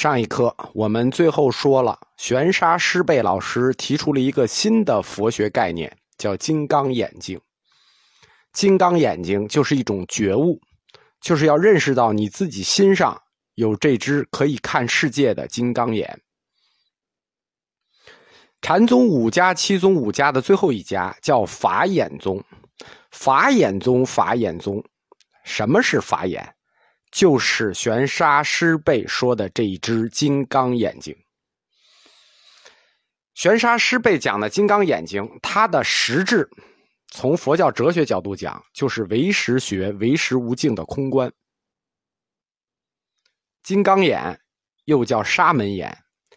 上一课我们最后说了，玄沙师贝老师提出了一个新的佛学概念，叫“金刚眼睛”。金刚眼睛就是一种觉悟，就是要认识到你自己心上有这只可以看世界的金刚眼。禅宗五家七宗五家的最后一家叫法眼宗，法眼宗法眼宗，什么是法眼？就是玄沙师辈说的这一只金刚眼睛。玄沙师辈讲的金刚眼睛，它的实质，从佛教哲学角度讲，就是唯识学唯识无境的空观。金刚眼又叫沙门眼，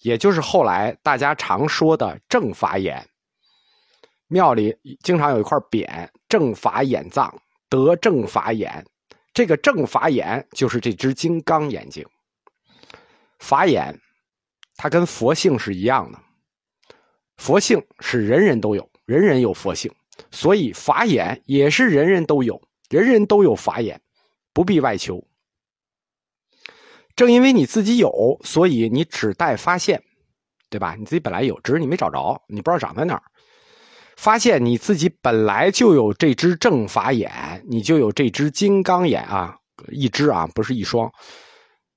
也就是后来大家常说的正法眼。庙里经常有一块匾：“正法眼藏，得正法眼。”这个正法眼就是这只金刚眼睛。法眼，它跟佛性是一样的。佛性是人人都有，人人有佛性，所以法眼也是人人都有，人人都有法眼，不必外求。正因为你自己有，所以你只待发现，对吧？你自己本来有，只是你没找着，你不知道长在哪儿。发现你自己本来就有这只正法眼，你就有这只金刚眼啊，一只啊，不是一双，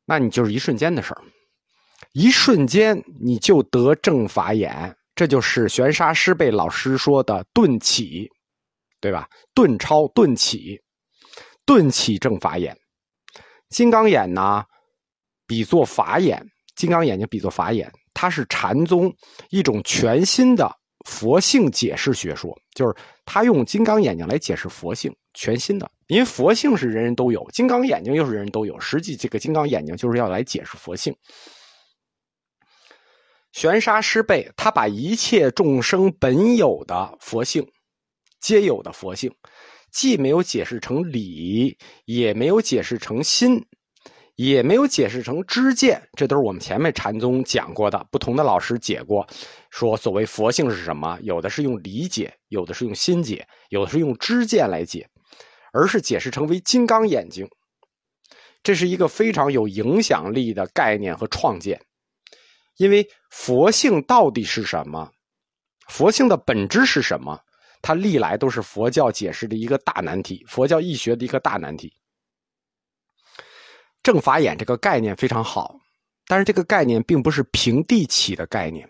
那你就是一瞬间的事儿，一瞬间你就得正法眼，这就是玄沙师辈老师说的顿起，对吧？顿超顿起，顿起正法眼，金刚眼呢，比作法眼，金刚眼睛比作法眼，它是禅宗一种全新的。佛性解释学说，就是他用金刚眼睛来解释佛性，全新的。因为佛性是人人都有，金刚眼睛又是人人都有。实际这个金刚眼睛就是要来解释佛性。玄沙师辈他把一切众生本有的佛性，皆有的佛性，既没有解释成理，也没有解释成心。也没有解释成知见，这都是我们前面禅宗讲过的。不同的老师解过，说所谓佛性是什么，有的是用理解，有的是用心解，有的是用知见来解，而是解释成为金刚眼睛。这是一个非常有影响力的概念和创建。因为佛性到底是什么？佛性的本质是什么？它历来都是佛教解释的一个大难题，佛教易学的一个大难题。正法眼这个概念非常好，但是这个概念并不是平地起的概念。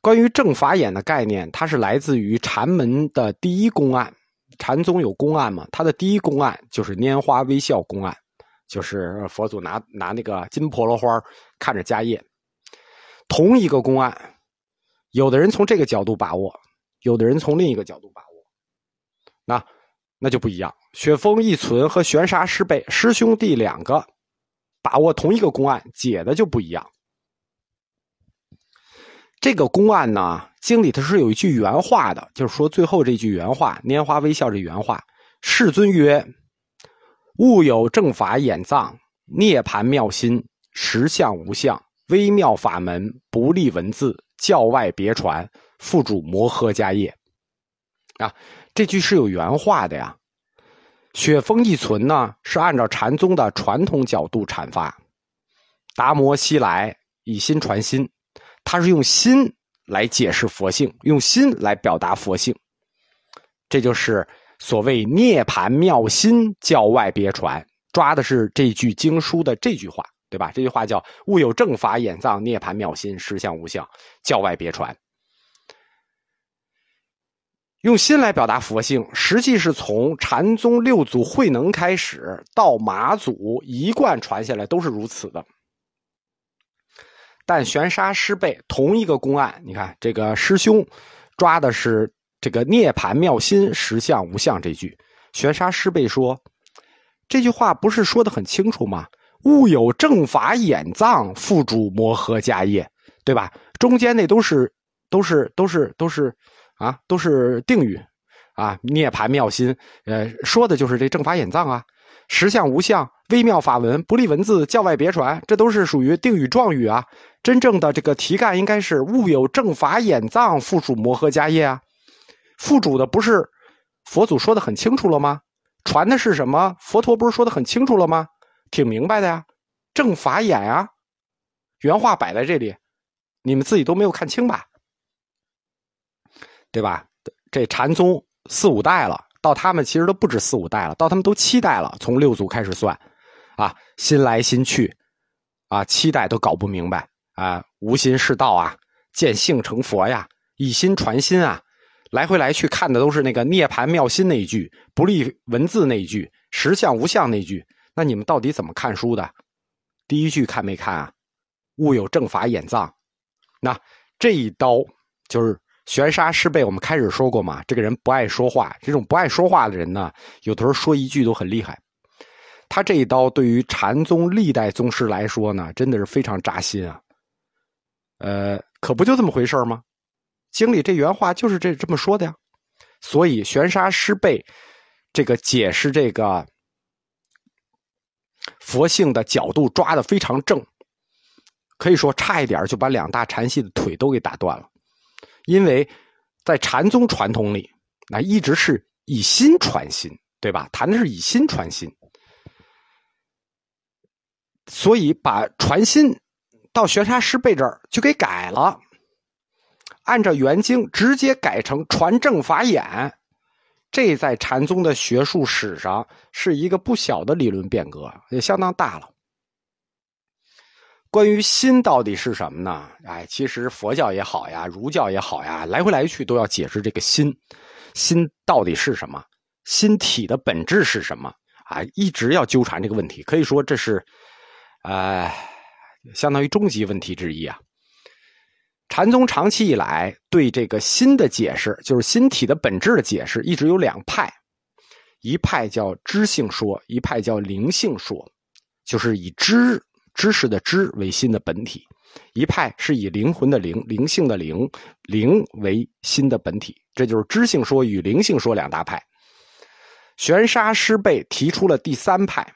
关于正法眼的概念，它是来自于禅门的第一公案。禅宗有公案嘛？它的第一公案就是拈花微笑公案，就是佛祖拿拿那个金婆罗花看着迦叶。同一个公案，有的人从这个角度把握，有的人从另一个角度把握，那那就不一样。雪峰一存和玄沙师贝师兄弟两个把握同一个公案，解的就不一样。这个公案呢，经里头是有一句原话的，就是说最后这句原话“拈花微笑”这原话，世尊曰：“物有正法眼藏，涅盘妙心，实相无相，微妙法门，不立文字，教外别传，付主摩诃迦叶。”啊，这句是有原话的呀。雪峰一存呢，是按照禅宗的传统角度阐发。达摩西来以心传心，他是用心来解释佛性，用心来表达佛性。这就是所谓涅盘妙心教外别传，抓的是这句经书的这句话，对吧？这句话叫“物有正法眼藏，涅盘妙心，实相无相，教外别传”。用心来表达佛性，实际是从禅宗六祖慧能开始，到马祖一贯传下来都是如此的。但玄沙师辈同一个公案，你看这个师兄抓的是这个“涅盘妙心，实相无相”这句。玄沙师辈说这句话不是说的很清楚吗？物有正法眼藏，付诸摩诃迦叶，对吧？中间那都是都是都是都是。啊，都是定语，啊，涅盘妙心，呃，说的就是这正法眼藏啊，实相无相，微妙法文，不立文字，教外别传，这都是属于定语状语啊。真正的这个题干应该是物有正法眼藏，附属摩诃迦叶啊。附主的不是佛祖说的很清楚了吗？传的是什么？佛陀不是说的很清楚了吗？挺明白的呀，正法眼啊，原话摆在这里，你们自己都没有看清吧？对吧？这禅宗四五代了，到他们其实都不止四五代了，到他们都七代了，从六祖开始算，啊，新来新去，啊，七代都搞不明白啊，无心是道啊，见性成佛呀，以心传心啊，来回来去看的都是那个涅盘妙心那一句，不立文字那一句，实相无相那句，那你们到底怎么看书的？第一句看没看啊？物有正法眼藏，那这一刀就是。玄沙师辈，我们开始说过嘛，这个人不爱说话。这种不爱说话的人呢，有的时候说一句都很厉害。他这一刀对于禅宗历代宗师来说呢，真的是非常扎心啊。呃，可不就这么回事吗？经里这原话就是这这么说的呀。所以玄沙师辈这个解释这个佛性的角度抓的非常正，可以说差一点就把两大禅系的腿都给打断了。因为，在禅宗传统里，那一直是以心传心，对吧？谈的是以心传心，所以把传心到玄沙师辈这儿就给改了，按照原经直接改成传正法眼，这在禅宗的学术史上是一个不小的理论变革，也相当大了。关于心到底是什么呢？哎，其实佛教也好呀，儒教也好呀，来回来去都要解释这个心，心到底是什么？心体的本质是什么？啊，一直要纠缠这个问题，可以说这是，呃，相当于终极问题之一啊。禅宗长期以来对这个心的解释，就是心体的本质的解释，一直有两派，一派叫知性说，一派叫灵性说，就是以知。知识的知为心的本体，一派是以灵魂的灵、灵性的灵、灵为心的本体，这就是知性说与灵性说两大派。玄沙师辈提出了第三派，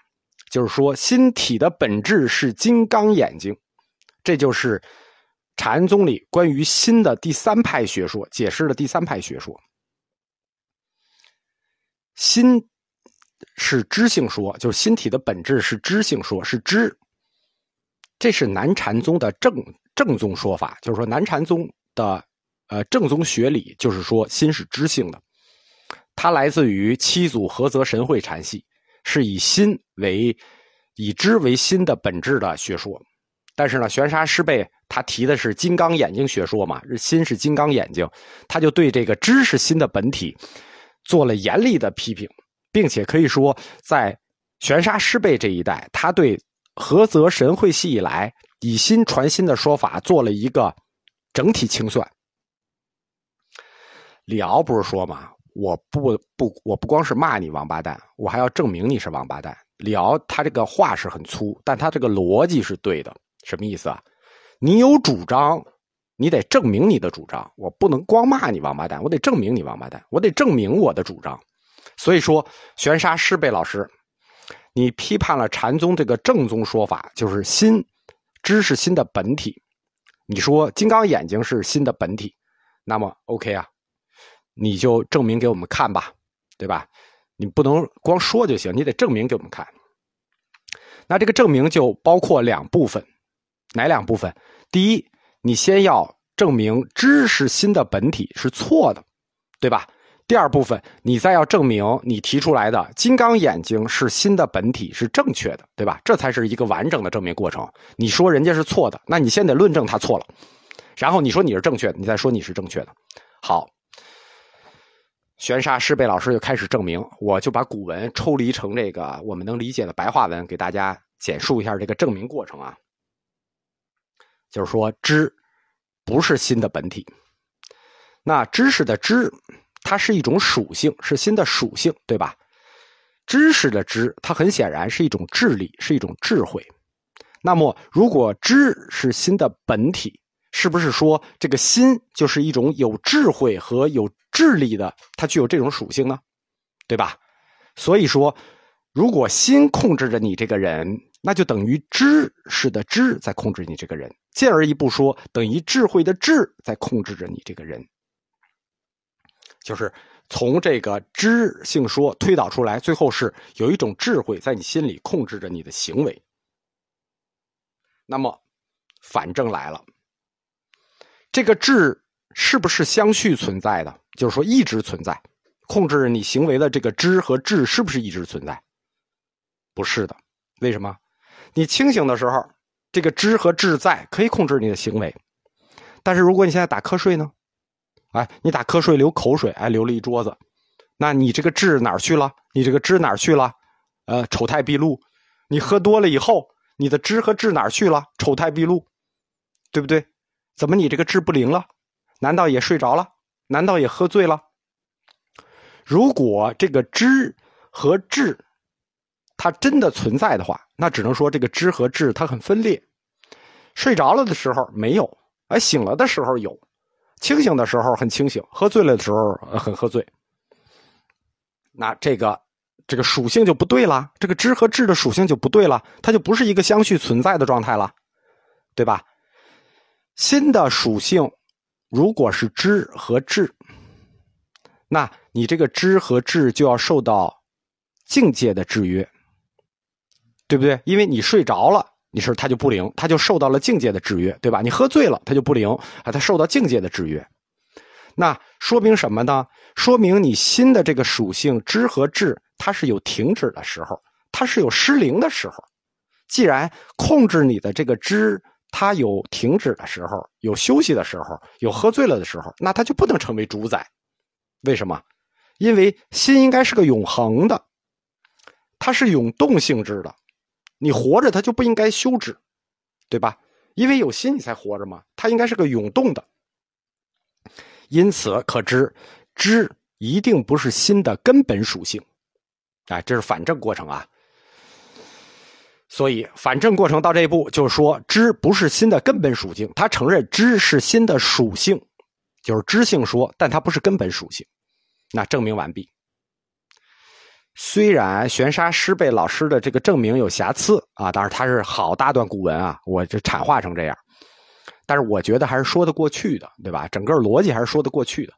就是说心体的本质是金刚眼睛，这就是禅宗里关于心的第三派学说，解释了第三派学说。心是知性说，就是心体的本质是知性说，是知。这是南禅宗的正正宗说法，就是说南禅宗的呃正宗学理，就是说心是知性的。它来自于七祖菏泽神会禅系，是以心为以知为心的本质的学说。但是呢，玄沙师辈他提的是金刚眼睛学说嘛，心是金刚眼睛，他就对这个知识心的本体做了严厉的批评，并且可以说在玄沙师辈这一代，他对。菏泽神会系以来，以心传心的说法做了一个整体清算。李敖不是说嘛，我不不，我不光是骂你王八蛋，我还要证明你是王八蛋。李敖他这个话是很粗，但他这个逻辑是对的。什么意思啊？你有主张，你得证明你的主张。我不能光骂你王八蛋，我得证明你王八蛋，我得证明我的主张。所以说，玄沙师贝老师。你批判了禅宗这个正宗说法，就是心，知是心的本体。你说金刚眼睛是心的本体，那么 OK 啊，你就证明给我们看吧，对吧？你不能光说就行，你得证明给我们看。那这个证明就包括两部分，哪两部分？第一，你先要证明知是心的本体是错的，对吧？第二部分，你再要证明你提出来的金刚眼睛是新的本体是正确的，对吧？这才是一个完整的证明过程。你说人家是错的，那你先得论证他错了，然后你说你是正确的，你再说你是正确的。好，玄沙师贝老师就开始证明，我就把古文抽离成这个我们能理解的白话文，给大家简述一下这个证明过程啊。就是说，知不是新的本体，那知识的知。它是一种属性，是心的属性，对吧？知识的知，它很显然是一种智力，是一种智慧。那么，如果知是心的本体，是不是说这个心就是一种有智慧和有智力的？它具有这种属性呢？对吧？所以说，如果心控制着你这个人，那就等于知识的知在控制你这个人。进而一步说，等于智慧的智在控制着你这个人。就是从这个知性说推导出来，最后是有一种智慧在你心里控制着你的行为。那么，反正来了。这个智是不是相续存在的？就是说一直存在，控制你行为的这个知和智是不是一直存在？不是的。为什么？你清醒的时候，这个知和智在可以控制你的行为，但是如果你现在打瞌睡呢？哎，你打瞌睡流口水，哎，流了一桌子，那你这个智哪儿去了？你这个知哪儿去了？呃，丑态毕露。你喝多了以后，你的知和智哪儿去了？丑态毕露，对不对？怎么你这个智不灵了？难道也睡着了？难道也喝醉了？如果这个知和智，它真的存在的话，那只能说这个知和智它很分裂。睡着了的时候没有，而醒了的时候有。清醒的时候很清醒，喝醉了的时候很喝醉。那这个这个属性就不对了，这个知和智的属性就不对了，它就不是一个相续存在的状态了，对吧？心的属性如果是知和智，那你这个知和智就要受到境界的制约，对不对？因为你睡着了。你说它就不灵，它就受到了境界的制约，对吧？你喝醉了，它就不灵啊，它受到境界的制约。那说明什么呢？说明你心的这个属性知和智，它是有停止的时候，它是有失灵的时候。既然控制你的这个知，它有停止的时候，有休息的时候，有喝醉了的时候，那它就不能成为主宰。为什么？因为心应该是个永恒的，它是永动性质的。你活着，它就不应该休止，对吧？因为有心，你才活着嘛。它应该是个涌动的，因此可知知一定不是心的根本属性。哎，这是反证过程啊。所以反证过程到这一步，就是说知不是心的根本属性。他承认知是心的属性，就是知性说，但它不是根本属性。那证明完毕。虽然玄沙师贝老师的这个证明有瑕疵啊，当然他是好大段古文啊，我这阐化成这样，但是我觉得还是说得过去的，对吧？整个逻辑还是说得过去的。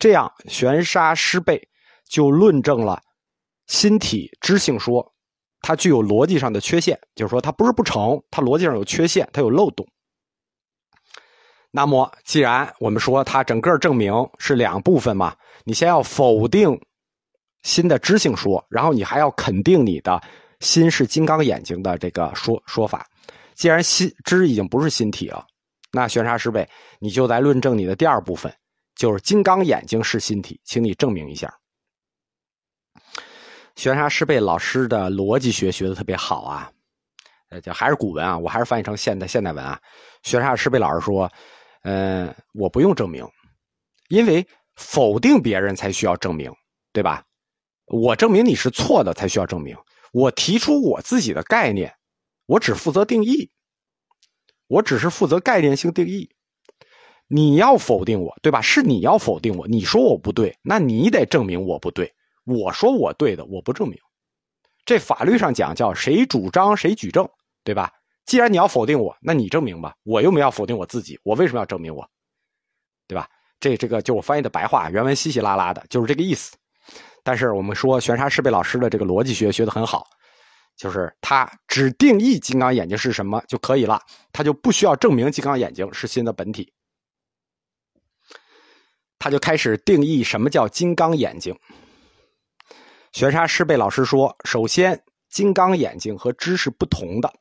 这样玄沙师贝就论证了心体知性说，它具有逻辑上的缺陷，就是说它不是不成，它逻辑上有缺陷，它有漏洞。那么既然我们说它整个证明是两部分嘛，你先要否定。新的知性说，然后你还要肯定你的心是金刚眼睛的这个说说法。既然心知已经不是心体了，那玄沙师辈，你就来论证你的第二部分，就是金刚眼睛是心体，请你证明一下。玄沙师辈老师的逻辑学学的特别好啊，呃，就还是古文啊，我还是翻译成现代现代文啊。玄沙师辈老师说，嗯，我不用证明，因为否定别人才需要证明，对吧？我证明你是错的，才需要证明。我提出我自己的概念，我只负责定义，我只是负责概念性定义。你要否定我，对吧？是你要否定我，你说我不对，那你得证明我不对。我说我对的，我不证明。这法律上讲叫谁主张谁举证，对吧？既然你要否定我，那你证明吧。我又没要否定我自己，我为什么要证明我？对吧？这这个就我翻译的白话，原文稀稀拉拉的，就是这个意思。但是我们说玄沙师贝老师的这个逻辑学学的很好，就是他只定义金刚眼睛是什么就可以了，他就不需要证明金刚眼睛是心的本体，他就开始定义什么叫金刚眼睛。玄沙师贝老师说，首先金刚眼睛和知是不同的，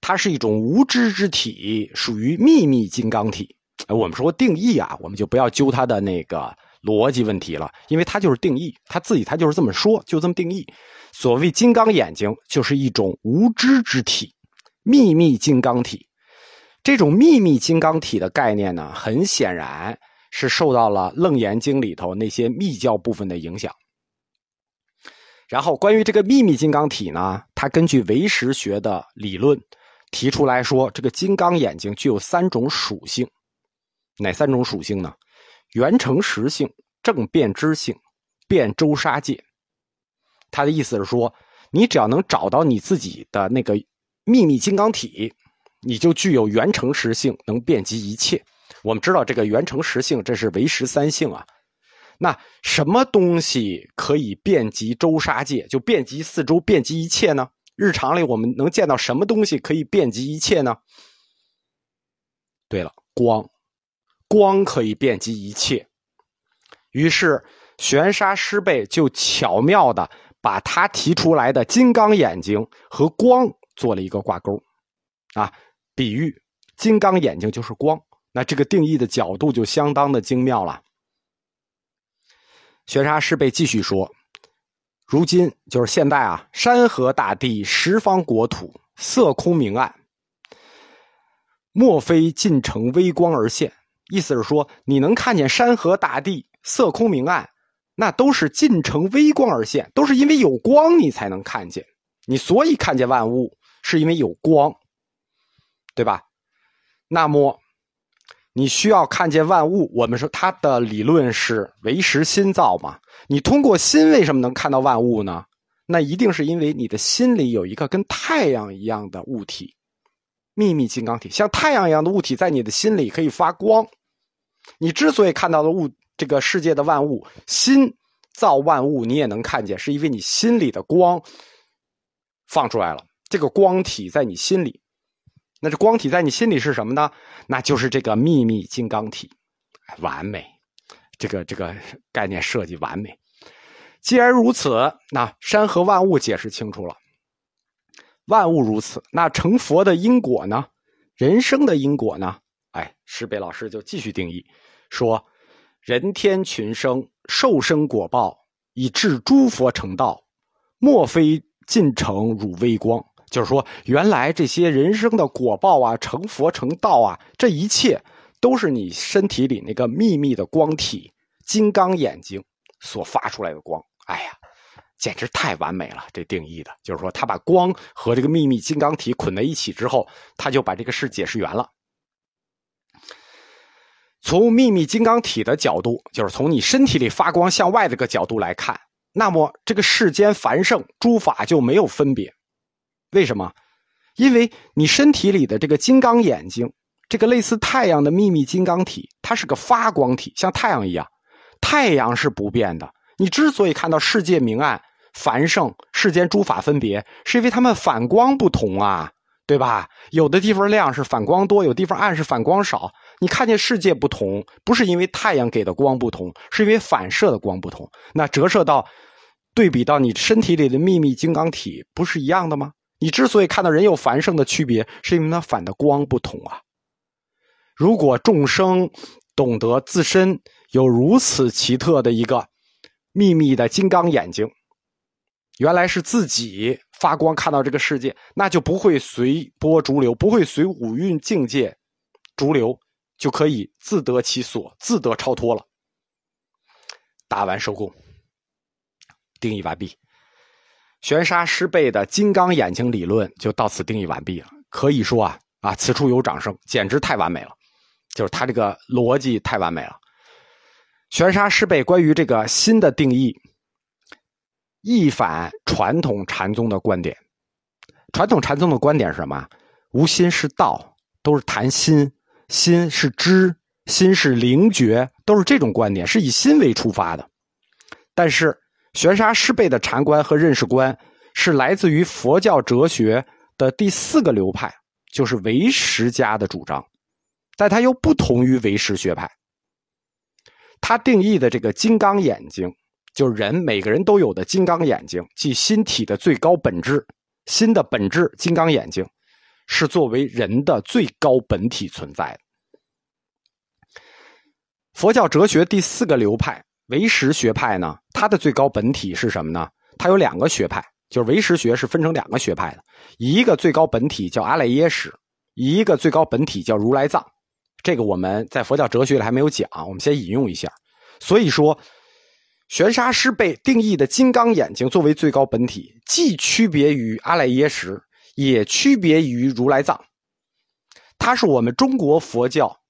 它是一种无知之体，属于秘密金刚体。我们说定义啊，我们就不要揪他的那个。逻辑问题了，因为他就是定义，他自己他就是这么说，就这么定义。所谓金刚眼睛，就是一种无知之体，秘密金刚体。这种秘密金刚体的概念呢，很显然是受到了《楞严经》里头那些密教部分的影响。然后，关于这个秘密金刚体呢，他根据唯识学的理论提出来说，这个金刚眼睛具有三种属性，哪三种属性呢？原成实性、正变知性、变周沙界。他的意思是说，你只要能找到你自己的那个秘密金刚体，你就具有原成实性，能遍及一切。我们知道这个原成实性，这是唯识三性啊。那什么东西可以遍及周沙界，就遍及四周、遍及一切呢？日常里我们能见到什么东西可以遍及一切呢？对了，光，光可以遍及一切。于是玄沙师辈就巧妙的把他提出来的金刚眼睛和光做了一个挂钩，啊，比喻金刚眼睛就是光。那这个定义的角度就相当的精妙了。玄沙师辈继续说：“如今就是现代啊，山河大地，十方国土，色空明暗。”莫非尽成微光而现？意思是说，你能看见山河大地色空明暗，那都是尽成微光而现，都是因为有光你才能看见。你所以看见万物，是因为有光，对吧？那么，你需要看见万物，我们说它的理论是唯识心造嘛？你通过心为什么能看到万物呢？那一定是因为你的心里有一个跟太阳一样的物体。秘密金刚体像太阳一样的物体，在你的心里可以发光。你之所以看到的物，这个世界的万物，心造万物，你也能看见，是因为你心里的光放出来了。这个光体在你心里，那这光体在你心里是什么呢？那就是这个秘密金刚体，完美。这个这个概念设计完美。既然如此，那山河万物解释清楚了。万物如此，那成佛的因果呢？人生的因果呢？哎，石北老师就继续定义说：人天群生，受生果报，以致诸佛成道，莫非尽成汝微光。就是说，原来这些人生的果报啊，成佛成道啊，这一切都是你身体里那个秘密的光体——金刚眼睛所发出来的光。哎呀！简直太完美了！这定义的就是说，他把光和这个秘密金刚体捆在一起之后，他就把这个事解释圆了。从秘密金刚体的角度，就是从你身体里发光向外这个角度来看，那么这个世间繁盛诸法就没有分别。为什么？因为你身体里的这个金刚眼睛，这个类似太阳的秘密金刚体，它是个发光体，像太阳一样。太阳是不变的。你之所以看到世界明暗、繁盛、世间诸法分别，是因为它们反光不同啊，对吧？有的地方亮是反光多，有地方暗是反光少。你看见世界不同，不是因为太阳给的光不同，是因为反射的光不同。那折射到、对比到你身体里的秘密金刚体，不是一样的吗？你之所以看到人有繁盛的区别，是因为它反的光不同啊。如果众生懂得自身有如此奇特的一个。秘密的金刚眼睛，原来是自己发光看到这个世界，那就不会随波逐流，不会随五蕴境界逐流，就可以自得其所，自得超脱了。打完收工，定义完毕。玄沙师辈的金刚眼睛理论就到此定义完毕了。可以说啊啊，此处有掌声，简直太完美了，就是他这个逻辑太完美了。玄沙师辈关于这个心的定义，一反传统禅宗的观点。传统禅宗的观点是什么？无心是道，都是谈心，心是知，心是灵觉，都是这种观点，是以心为出发的。但是玄沙师辈的禅观和认识观是来自于佛教哲学的第四个流派，就是唯识家的主张，但它又不同于唯识学派。他定义的这个金刚眼睛，就是人每个人都有的金刚眼睛，即心体的最高本质。心的本质，金刚眼睛，是作为人的最高本体存在的。佛教哲学第四个流派唯识学派呢，它的最高本体是什么呢？它有两个学派，就是唯识学是分成两个学派的，一个最高本体叫阿赖耶识，一个最高本体叫如来藏。这个我们在佛教哲学里还没有讲，我们先引用一下。所以说，玄沙师被定义的金刚眼睛作为最高本体，既区别于阿赖耶识，也区别于如来藏。它是我们中国佛教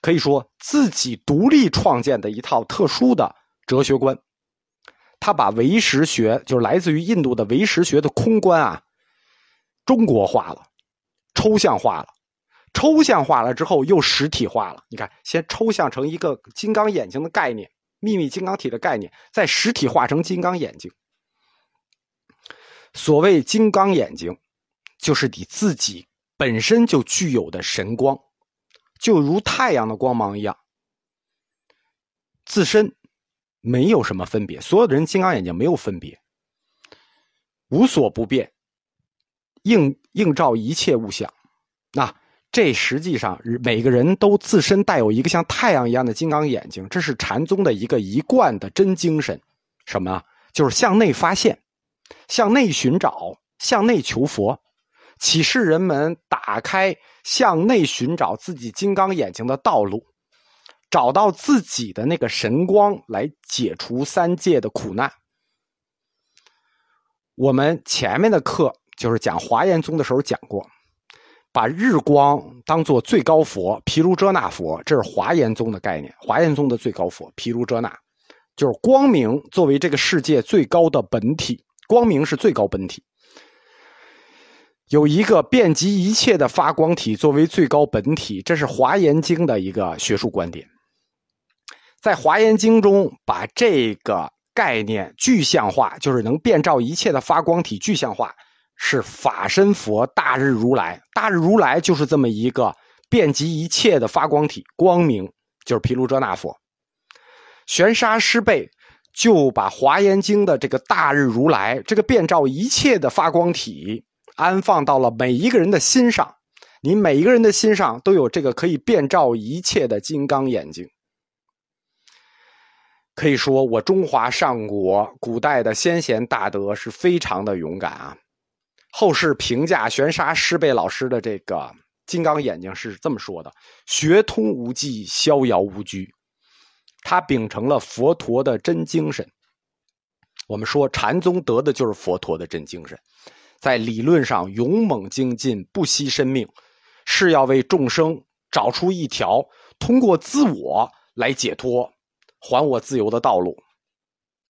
可以说自己独立创建的一套特殊的哲学观。他把唯识学，就是来自于印度的唯识学的空观啊，中国化了，抽象化了。抽象化了之后，又实体化了。你看，先抽象成一个金刚眼睛的概念，秘密金刚体的概念，再实体化成金刚眼睛。所谓金刚眼睛，就是你自己本身就具有的神光，就如太阳的光芒一样，自身没有什么分别。所有的人金刚眼睛没有分别，无所不变，映映照一切物象。那这实际上每个人都自身带有一个像太阳一样的金刚眼睛，这是禅宗的一个一贯的真精神。什么？就是向内发现，向内寻找，向内求佛。启示人们打开向内寻找自己金刚眼睛的道路，找到自己的那个神光，来解除三界的苦难。我们前面的课就是讲华严宗的时候讲过，把日光当做最高佛毗卢遮那佛，这是华严宗的概念。华严宗的最高佛毗卢遮那，就是光明作为这个世界最高的本体，光明是最高本体。有一个遍及一切的发光体作为最高本体，这是《华严经》的一个学术观点。在《华严经》中，把这个概念具象化，就是能遍照一切的发光体具象化，是法身佛大日如来。大日如来就是这么一个遍及一切的发光体，光明就是毗卢遮那佛。玄沙师辈就把《华严经》的这个大日如来，这个遍照一切的发光体。安放到了每一个人的心上，你每一个人的心上都有这个可以遍照一切的金刚眼睛。可以说，我中华上国古代的先贤大德是非常的勇敢啊。后世评价玄沙师贝老师的这个金刚眼睛是这么说的：学通无际，逍遥无拘。他秉承了佛陀的真精神。我们说禅宗得的就是佛陀的真精神。在理论上勇猛精进，不惜生命，是要为众生找出一条通过自我来解脱、还我自由的道路。